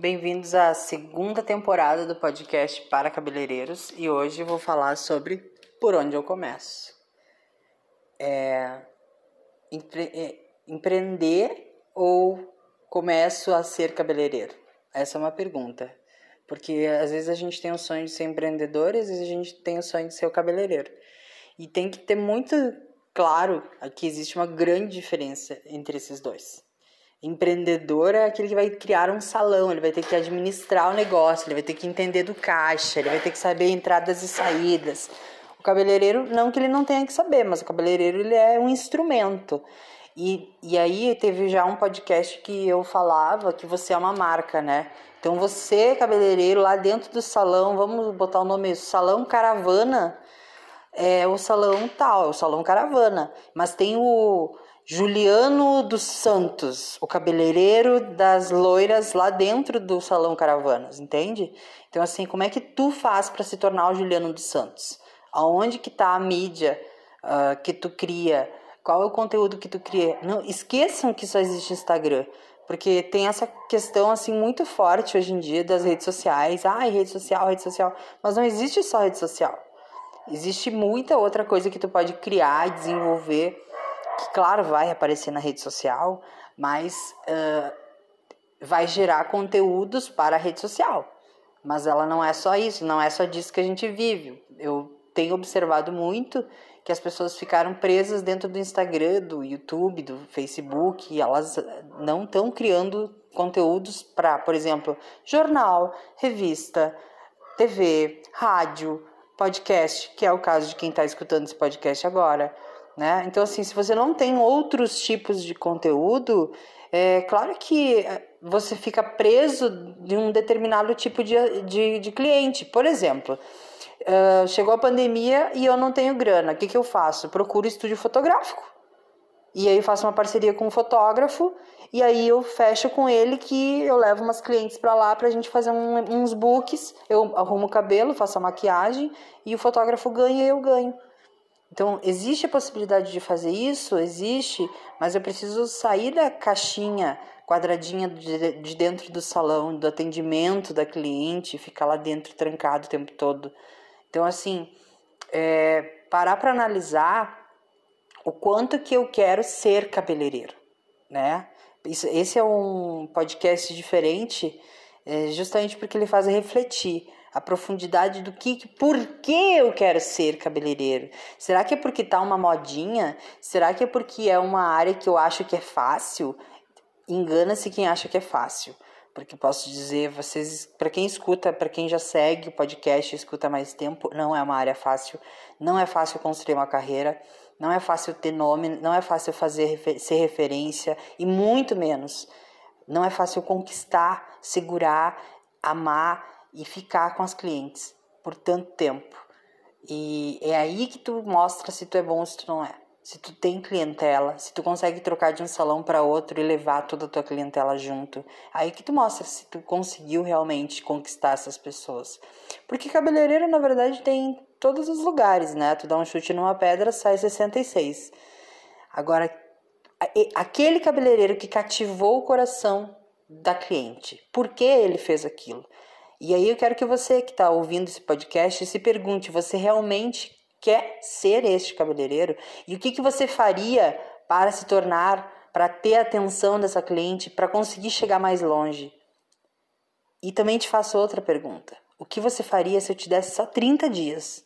Bem-vindos à segunda temporada do podcast para cabeleireiros e hoje vou falar sobre por onde eu começo. É, empre, é, empreender ou começo a ser cabeleireiro? Essa é uma pergunta. Porque às vezes a gente tem o sonho de ser empreendedor e às vezes a gente tem o sonho de ser o cabeleireiro. E tem que ter muito claro que existe uma grande diferença entre esses dois. Empreendedor é aquele que vai criar um salão, ele vai ter que administrar o negócio, ele vai ter que entender do caixa, ele vai ter que saber entradas e saídas. O cabeleireiro, não que ele não tenha que saber, mas o cabeleireiro ele é um instrumento. E, e aí teve já um podcast que eu falava que você é uma marca, né? Então você, cabeleireiro, lá dentro do salão, vamos botar o nome Salão Caravana, é o salão tal, é o salão Caravana. Mas tem o Juliano dos Santos, o cabeleireiro das loiras lá dentro do Salão Caravanas, entende? Então assim, como é que tu faz para se tornar o Juliano dos Santos? Aonde que tá a mídia uh, que tu cria? Qual é o conteúdo que tu cria? Não esqueçam que só existe Instagram, porque tem essa questão assim muito forte hoje em dia das redes sociais. Ah, rede social, rede social, mas não existe só rede social. Existe muita outra coisa que tu pode criar e desenvolver que claro vai aparecer na rede social, mas uh, vai gerar conteúdos para a rede social. Mas ela não é só isso, não é só disso que a gente vive. Eu tenho observado muito que as pessoas ficaram presas dentro do Instagram, do YouTube, do Facebook, e elas não estão criando conteúdos para, por exemplo, jornal, revista, TV, rádio, podcast, que é o caso de quem está escutando esse podcast agora. Né? Então, assim, se você não tem outros tipos de conteúdo, é claro que é, você fica preso de um determinado tipo de, de, de cliente. Por exemplo, uh, chegou a pandemia e eu não tenho grana. O que, que eu faço? Procuro estúdio fotográfico. E aí faço uma parceria com um fotógrafo e aí eu fecho com ele que eu levo umas clientes para lá para a gente fazer um, uns books. Eu arrumo o cabelo, faço a maquiagem e o fotógrafo ganha e eu ganho. Então, existe a possibilidade de fazer isso? Existe, mas eu preciso sair da caixinha quadradinha de dentro do salão, do atendimento da cliente, ficar lá dentro trancado o tempo todo. Então, assim, é, parar para analisar o quanto que eu quero ser cabeleireiro, né? Esse é um podcast diferente, é, justamente porque ele faz refletir a profundidade do que, por que eu quero ser cabeleireiro. Será que é porque tá uma modinha? Será que é porque é uma área que eu acho que é fácil? Engana-se quem acha que é fácil. Porque posso dizer, vocês, para quem escuta, para quem já segue o podcast, escuta mais tempo, não é uma área fácil, não é fácil construir uma carreira, não é fácil ter nome, não é fácil fazer ser referência e muito menos não é fácil conquistar, segurar, amar e ficar com as clientes por tanto tempo. E é aí que tu mostra se tu é bom ou se tu não é. Se tu tem clientela, se tu consegue trocar de um salão para outro e levar toda a tua clientela junto, aí que tu mostra se tu conseguiu realmente conquistar essas pessoas. Porque cabeleireiro, na verdade, tem em todos os lugares, né? Tu dá um chute numa pedra, sai 66. Agora, aquele cabeleireiro que cativou o coração da cliente, por que ele fez aquilo? E aí eu quero que você que está ouvindo esse podcast se pergunte: você realmente quer ser este cabeleireiro? E o que, que você faria para se tornar, para ter a atenção dessa cliente, para conseguir chegar mais longe? E também te faço outra pergunta: o que você faria se eu te desse só 30 dias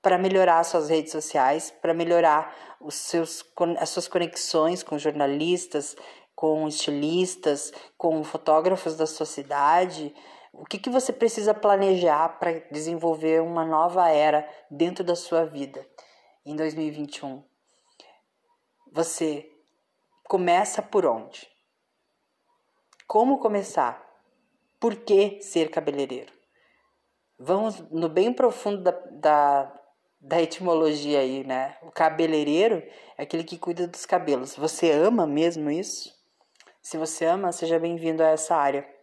para melhorar suas redes sociais, para melhorar os seus, as suas conexões com jornalistas, com estilistas, com fotógrafos da sua cidade? O que, que você precisa planejar para desenvolver uma nova era dentro da sua vida em 2021? Você começa por onde? Como começar? Por que ser cabeleireiro? Vamos no bem profundo da, da, da etimologia aí, né? O cabeleireiro é aquele que cuida dos cabelos. Você ama mesmo isso? Se você ama, seja bem-vindo a essa área.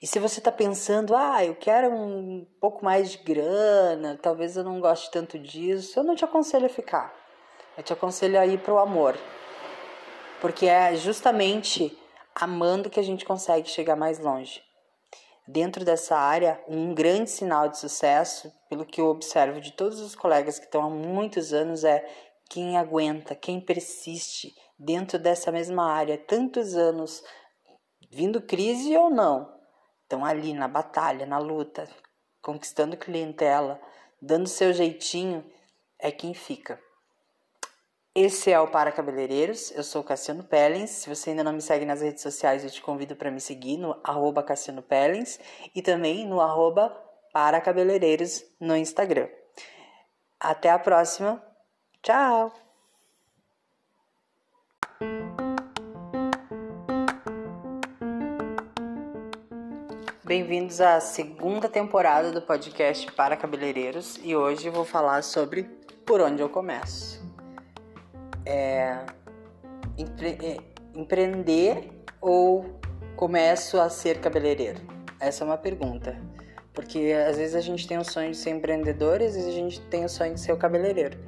E se você está pensando, ah, eu quero um pouco mais de grana, talvez eu não goste tanto disso, eu não te aconselho a ficar. Eu te aconselho a ir para o amor. Porque é justamente amando que a gente consegue chegar mais longe. Dentro dessa área, um grande sinal de sucesso, pelo que eu observo de todos os colegas que estão há muitos anos, é quem aguenta, quem persiste dentro dessa mesma área, tantos anos, vindo crise ou não, estão ali na batalha, na luta, conquistando clientela, dando seu jeitinho, é quem fica. Esse é o Para Cabeleireiros, eu sou Cassiano Pellens. Se você ainda não me segue nas redes sociais, eu te convido para me seguir no arroba Cassiano Pellens e também no arroba Para Cabeleireiros no Instagram. Até a próxima, tchau! Bem-vindos à segunda temporada do podcast Para Cabeleireiros e hoje vou falar sobre por onde eu começo. É, empre, é, empreender ou começo a ser cabeleireiro? Essa é uma pergunta. Porque às vezes a gente tem o sonho de ser empreendedor e às vezes a gente tem o sonho de ser o cabeleireiro.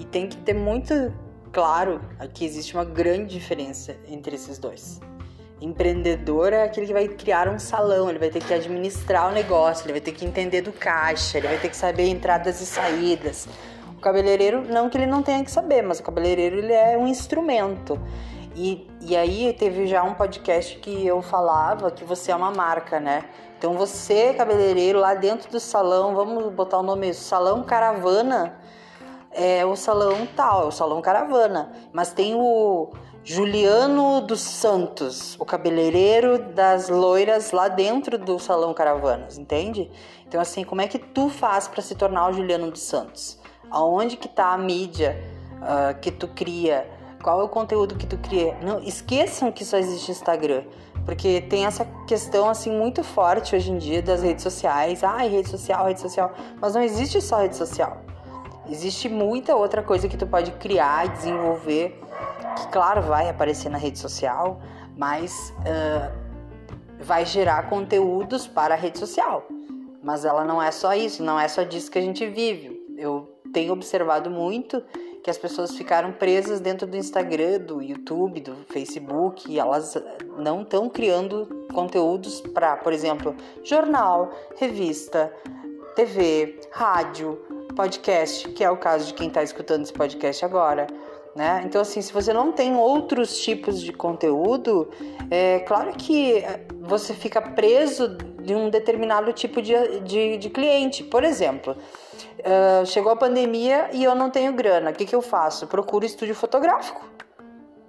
E tem que ter muito claro que existe uma grande diferença entre esses dois. Empreendedor é aquele que vai criar um salão, ele vai ter que administrar o negócio, ele vai ter que entender do caixa, ele vai ter que saber entradas e saídas. O cabeleireiro, não que ele não tenha que saber, mas o cabeleireiro ele é um instrumento. E, e aí teve já um podcast que eu falava que você é uma marca, né? Então você, cabeleireiro, lá dentro do salão, vamos botar o nome Salão Caravana, é o salão tal, é o salão Caravana. Mas tem o Juliano dos Santos, o cabeleireiro das loiras lá dentro do Salão Caravanas, entende? Então assim, como é que tu faz para se tornar o Juliano dos Santos? Aonde que tá a mídia uh, que tu cria? Qual é o conteúdo que tu cria? Não esqueçam que só existe Instagram, porque tem essa questão assim muito forte hoje em dia das redes sociais. Ah, rede social, rede social, mas não existe só rede social. Existe muita outra coisa que tu pode criar e desenvolver que claro vai aparecer na rede social, mas uh, vai gerar conteúdos para a rede social. Mas ela não é só isso, não é só disso que a gente vive. Eu tenho observado muito que as pessoas ficaram presas dentro do Instagram, do YouTube, do Facebook, e elas não estão criando conteúdos para, por exemplo, jornal, revista, TV, rádio, podcast, que é o caso de quem está escutando esse podcast agora né? Então, assim, se você não tem outros tipos de conteúdo, é claro que é, você fica preso de um determinado tipo de, de, de cliente. Por exemplo, uh, chegou a pandemia e eu não tenho grana. O que, que eu faço? Procuro estúdio fotográfico.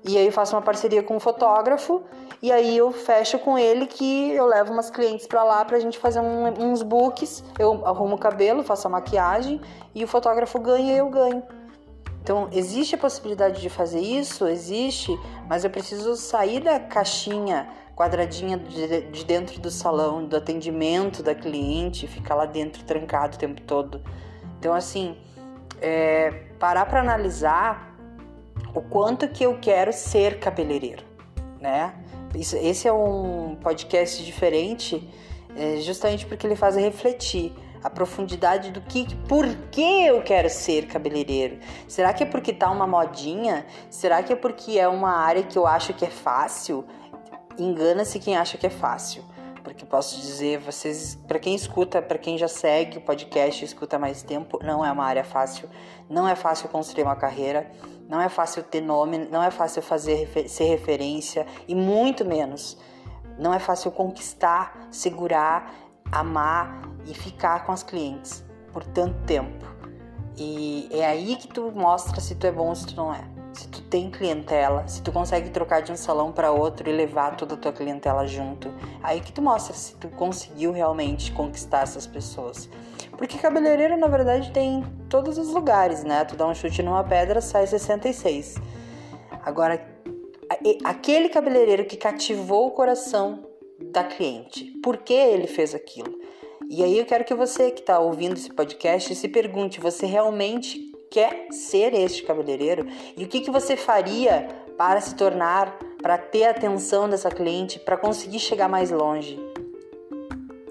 E aí faço uma parceria com um fotógrafo e aí eu fecho com ele que eu levo umas clientes para lá pra gente fazer um, uns books, eu arrumo o cabelo, faço a maquiagem e o fotógrafo ganha e eu ganho. Então, existe a possibilidade de fazer isso? Existe, mas eu preciso sair da caixinha quadradinha de dentro do salão, do atendimento da cliente, ficar lá dentro trancado o tempo todo. Então, assim, é, parar para analisar o quanto que eu quero ser cabeleireiro, né? Esse é um podcast diferente, é, justamente porque ele faz refletir a profundidade do que, por que eu quero ser cabeleireiro. Será que é porque tá uma modinha? Será que é porque é uma área que eu acho que é fácil? Engana-se quem acha que é fácil. Porque posso dizer, vocês, para quem escuta, para quem já segue o podcast, escuta mais tempo, não é uma área fácil. Não é fácil construir uma carreira, não é fácil ter nome, não é fácil fazer ser referência e muito menos não é fácil conquistar, segurar amar e ficar com as clientes por tanto tempo. E é aí que tu mostra se tu é bom ou se tu não é. Se tu tem clientela, se tu consegue trocar de um salão para outro e levar toda a tua clientela junto, aí que tu mostra se tu conseguiu realmente conquistar essas pessoas. Porque cabeleireiro, na verdade, tem em todos os lugares, né? Tu dá um chute numa pedra, sai 66. Agora, aquele cabeleireiro que cativou o coração da cliente. Por que ele fez aquilo? E aí eu quero que você que está ouvindo esse podcast se pergunte: você realmente quer ser este cabeleireiro? E o que, que você faria para se tornar, para ter a atenção dessa cliente, para conseguir chegar mais longe?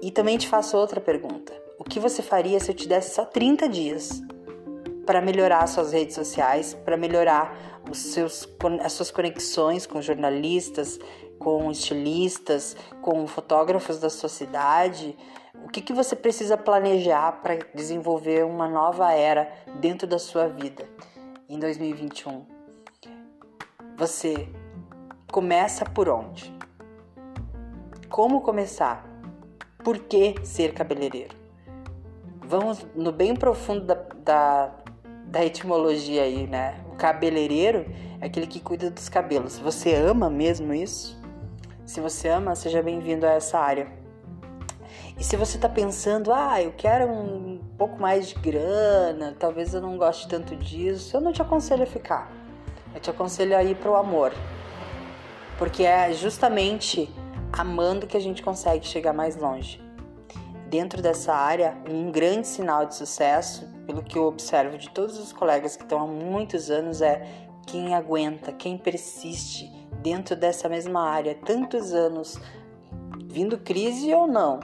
E também te faço outra pergunta: o que você faria se eu te desse só 30 dias para melhorar suas redes sociais, para melhorar os seus, as suas conexões com jornalistas, com estilistas, com fotógrafos da sua cidade, o que, que você precisa planejar para desenvolver uma nova era dentro da sua vida em 2021? Você começa por onde? Como começar? Por que ser cabeleireiro? Vamos no bem profundo da, da, da etimologia aí, né? O cabeleireiro é aquele que cuida dos cabelos. Você ama mesmo isso? Se você ama, seja bem-vindo a essa área. E se você está pensando, ah, eu quero um pouco mais de grana, talvez eu não goste tanto disso, eu não te aconselho a ficar. Eu te aconselho a ir para o amor. Porque é justamente amando que a gente consegue chegar mais longe. Dentro dessa área, um grande sinal de sucesso, pelo que eu observo de todos os colegas que estão há muitos anos, é quem aguenta, quem persiste dentro dessa mesma área, tantos anos, vindo crise ou não,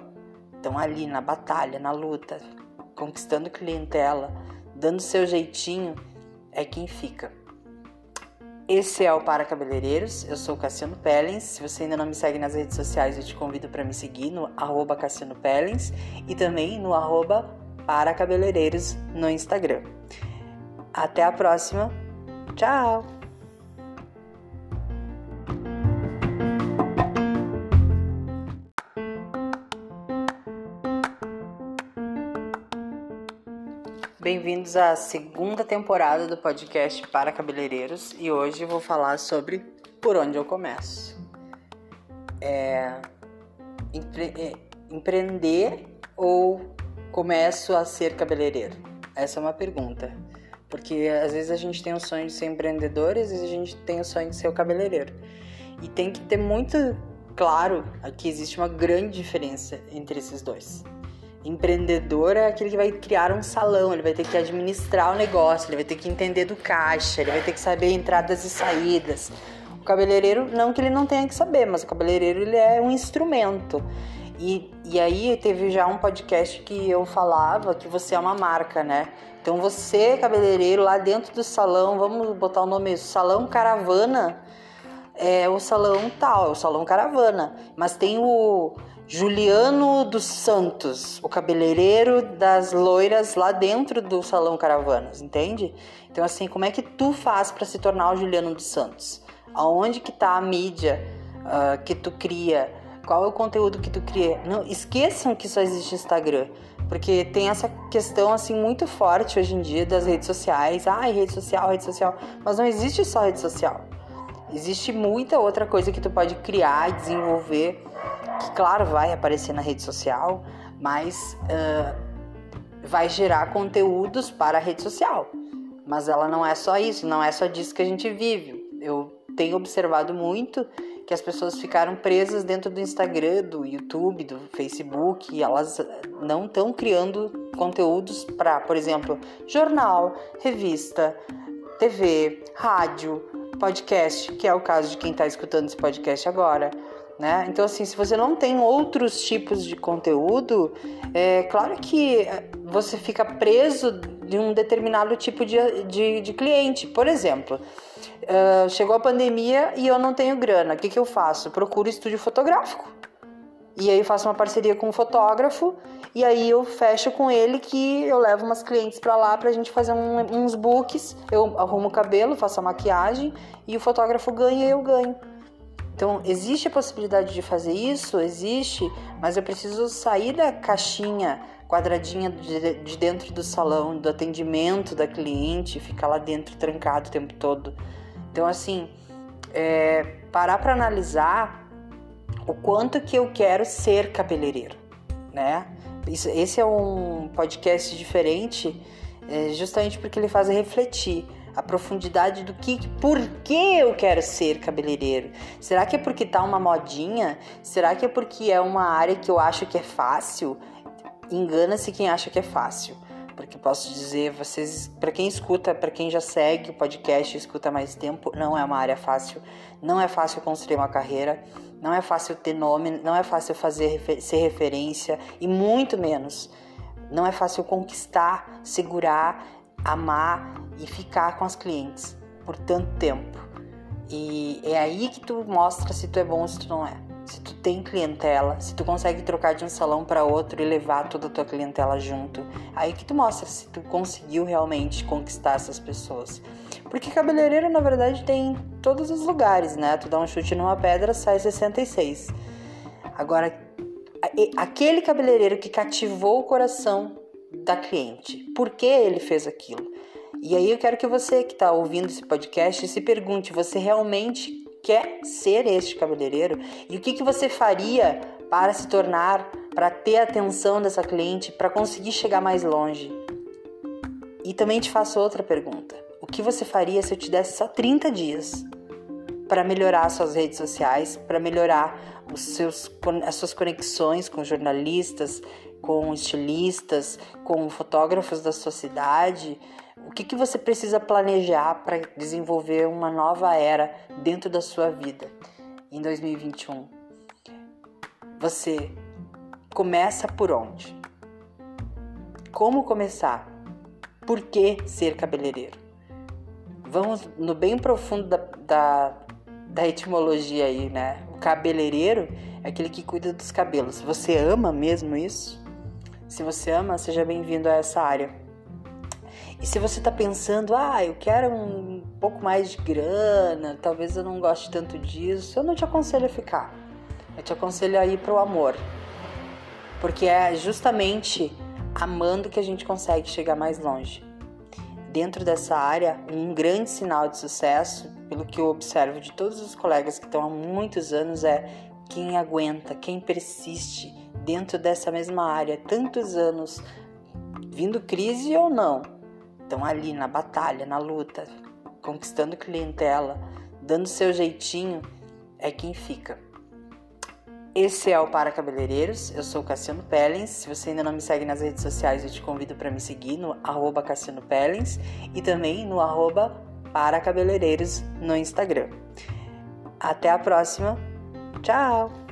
estão ali na batalha, na luta, conquistando clientela, dando seu jeitinho, é quem fica. Esse é o Para Cabeleireiros, eu sou Cassiano Pellens. Se você ainda não me segue nas redes sociais, eu te convido para me seguir no arroba Cassiano Pellens e também no arroba Para Cabeleireiros no Instagram. Até a próxima! Tchau! Bem-vindos à segunda temporada do podcast para cabeleireiros e hoje vou falar sobre por onde eu começo. É, empre, é, empreender ou começo a ser cabeleireiro? Essa é uma pergunta. Porque às vezes a gente tem o sonho de ser empreendedor e às vezes a gente tem o sonho de ser o cabeleireiro. E tem que ter muito claro que existe uma grande diferença entre esses dois. Empreendedor é aquele que vai criar um salão, ele vai ter que administrar o negócio, ele vai ter que entender do caixa, ele vai ter que saber entradas e saídas. O cabeleireiro, não que ele não tenha que saber, mas o cabeleireiro ele é um instrumento. E, e aí teve já um podcast que eu falava que você é uma marca, né? Então você, cabeleireiro, lá dentro do salão, vamos botar o nome Salão Caravana, é o salão tal, é o salão Caravana. Mas tem o Juliano dos Santos, o cabeleireiro das loiras lá dentro do salão Caravanas, entende? Então assim, como é que tu faz para se tornar o Juliano dos Santos? Aonde que tá a mídia uh, que tu cria? Qual é o conteúdo que tu cria? Não esqueçam que só existe Instagram. Porque tem essa questão assim muito forte hoje em dia das redes sociais. Ai, rede social, rede social. Mas não existe só rede social. Existe muita outra coisa que tu pode criar e desenvolver, que claro vai aparecer na rede social, mas uh, vai gerar conteúdos para a rede social. Mas ela não é só isso, não é só disso que a gente vive. Eu tenho observado muito que as pessoas ficaram presas dentro do Instagram, do YouTube, do Facebook, e elas não estão criando conteúdos para, por exemplo, jornal, revista, TV, rádio, podcast, que é o caso de quem está escutando esse podcast agora. Né? Então, assim, se você não tem outros tipos de conteúdo, é claro que você fica preso de um determinado tipo de, de, de cliente. Por exemplo, uh, chegou a pandemia e eu não tenho grana. O que, que eu faço? Procuro estúdio fotográfico. E aí faço uma parceria com um fotógrafo e aí eu fecho com ele que eu levo umas clientes para lá pra gente fazer um, uns books, eu arrumo o cabelo, faço a maquiagem e o fotógrafo ganha e eu ganho. Então, existe a possibilidade de fazer isso? Existe, mas eu preciso sair da caixinha quadradinha de dentro do salão, do atendimento da cliente, ficar lá dentro trancado o tempo todo. Então, assim, é, parar para analisar o quanto que eu quero ser cabeleireiro, né? Esse é um podcast diferente, é, justamente porque ele faz refletir a profundidade do que, por que eu quero ser cabeleireiro. Será que é porque tá uma modinha? Será que é porque é uma área que eu acho que é fácil? Engana-se quem acha que é fácil porque posso dizer, vocês, para quem escuta, para quem já segue o podcast, escuta mais tempo, não é uma área fácil, não é fácil construir uma carreira, não é fácil ter nome, não é fácil fazer ser referência e muito menos não é fácil conquistar, segurar, amar e ficar com as clientes por tanto tempo. E é aí que tu mostra se tu é bom ou se tu não é. Se tu tem clientela, se tu consegue trocar de um salão para outro e levar toda a tua clientela junto, aí que tu mostra se tu conseguiu realmente conquistar essas pessoas. Porque cabeleireiro, na verdade, tem em todos os lugares, né? Tu dá um chute numa pedra, sai 66. Agora, aquele cabeleireiro que cativou o coração da cliente, por que ele fez aquilo? E aí eu quero que você que está ouvindo esse podcast se pergunte: você realmente quer ser este cabeleireiro? E o que, que você faria para se tornar, para ter a atenção dessa cliente, para conseguir chegar mais longe? E também te faço outra pergunta: o que você faria se eu te desse só 30 dias para melhorar suas redes sociais, para melhorar os seus, as suas conexões com jornalistas, com estilistas, com fotógrafos da sua cidade? O que, que você precisa planejar para desenvolver uma nova era dentro da sua vida em 2021? Você começa por onde? Como começar? Por que ser cabeleireiro? Vamos no bem profundo da, da, da etimologia aí, né? O cabeleireiro é aquele que cuida dos cabelos. Você ama mesmo isso? Se você ama, seja bem-vindo a essa área. E se você está pensando, ah, eu quero um pouco mais de grana, talvez eu não goste tanto disso, eu não te aconselho a ficar. Eu te aconselho a ir para o amor. Porque é justamente amando que a gente consegue chegar mais longe. Dentro dessa área, um grande sinal de sucesso, pelo que eu observo de todos os colegas que estão há muitos anos, é quem aguenta, quem persiste dentro dessa mesma área, tantos anos, vindo crise ou não, estão ali na batalha, na luta, conquistando clientela, dando seu jeitinho, é quem fica. Esse é o Para Cabeleireiros, eu sou Cassiano Pellens. Se você ainda não me segue nas redes sociais, eu te convido para me seguir no arroba Cassiano Pellens e também no arroba Para Cabeleireiros no Instagram. Até a próxima, tchau!